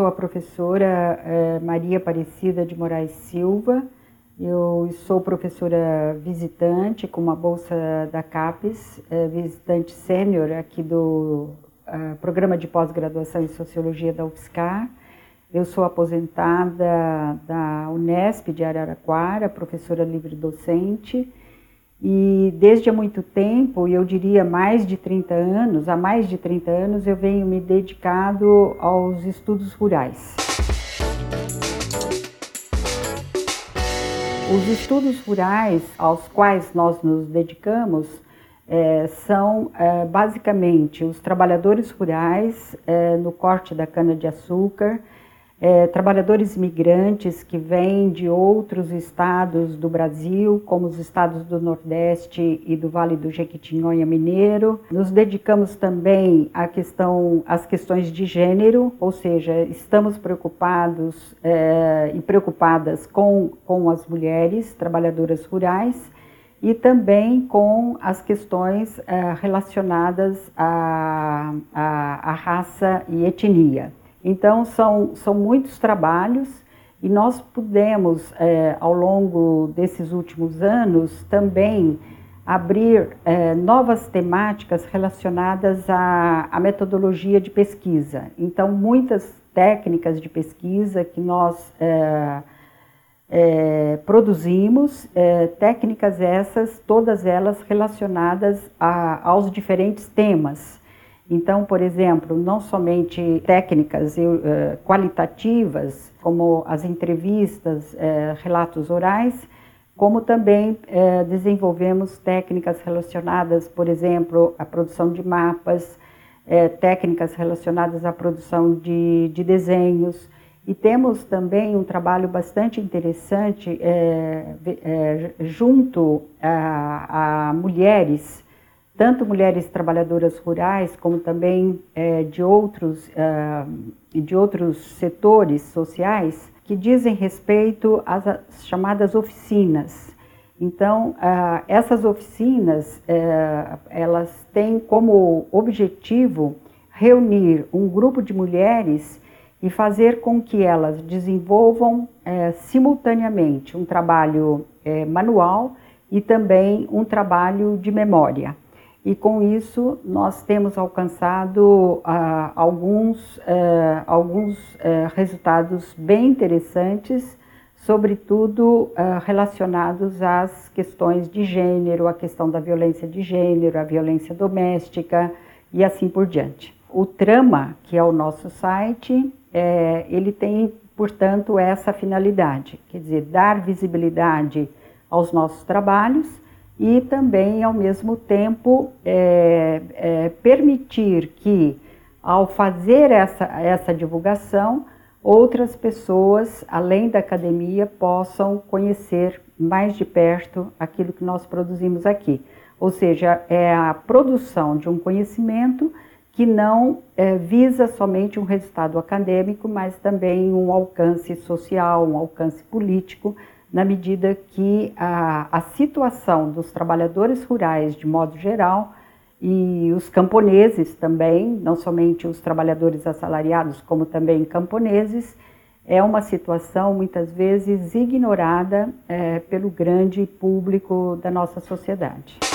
sou a professora é, Maria Aparecida de Moraes Silva. Eu sou professora visitante com uma bolsa da CAPES, é, visitante sênior aqui do é, programa de pós-graduação em Sociologia da UFSCar. Eu sou aposentada da Unesp de Araraquara, professora livre docente e desde há muito tempo, e eu diria mais de 30 anos, há mais de 30 anos, eu venho me dedicado aos estudos rurais. Os estudos rurais aos quais nós nos dedicamos é, são é, basicamente os trabalhadores rurais é, no corte da cana-de-açúcar, é, trabalhadores migrantes que vêm de outros estados do Brasil, como os estados do Nordeste e do Vale do Jequitinhonha Mineiro. Nos dedicamos também à questão, às questões de gênero, ou seja, estamos preocupados é, e preocupadas com, com as mulheres trabalhadoras rurais e também com as questões é, relacionadas à, à, à raça e etnia. Então, são, são muitos trabalhos e nós pudemos, é, ao longo desses últimos anos, também abrir é, novas temáticas relacionadas à, à, metodologia de pesquisa. Então, muitas técnicas de pesquisa que nós é, produzimos, técnicas essas, todas elas relacionadas a, aos diferentes temas. Então, por exemplo, não somente técnicas uh, qualitativas, como as entrevistas, uh, relatos orais, como também uh, desenvolvemos técnicas relacionadas, por exemplo, à produção de mapas, técnicas relacionadas à produção de, de, desenhos. E temos também um trabalho bastante interessante junto a, a mulheres tanto mulheres trabalhadoras rurais como também é, de, outros, uh, de outros setores sociais que dizem respeito às chamadas oficinas. Então, essas oficinas, uh, elas têm como objetivo reunir um grupo de mulheres e fazer com que elas desenvolvam uh, simultaneamente um trabalho eh, manual e também um trabalho de memória e com isso nós temos alcançado ah, alguns, eh, alguns eh, resultados bem interessantes, sobretudo ah, relacionados às questões de gênero, a questão da violência de gênero, a violência doméstica e assim por diante. O Trama, que é o nosso site, eh, ele tem, portanto, essa finalidade, quer dizer, dar visibilidade aos nossos trabalhos e também, ao mesmo tempo, é, é, permitir que, ao fazer essa, essa divulgação, outras pessoas, além da academia, possam conhecer mais de perto aquilo que nós produzimos aqui. Ou seja, é a produção de um conhecimento que não é, visa somente um resultado acadêmico, mas também um alcance social, um alcance político, na medida que a, a situação dos trabalhadores rurais, de modo geral, e os camponeses também, não somente os trabalhadores assalariados, como também camponeses, é uma situação muitas vezes ignorada é, pelo grande público da nossa sociedade.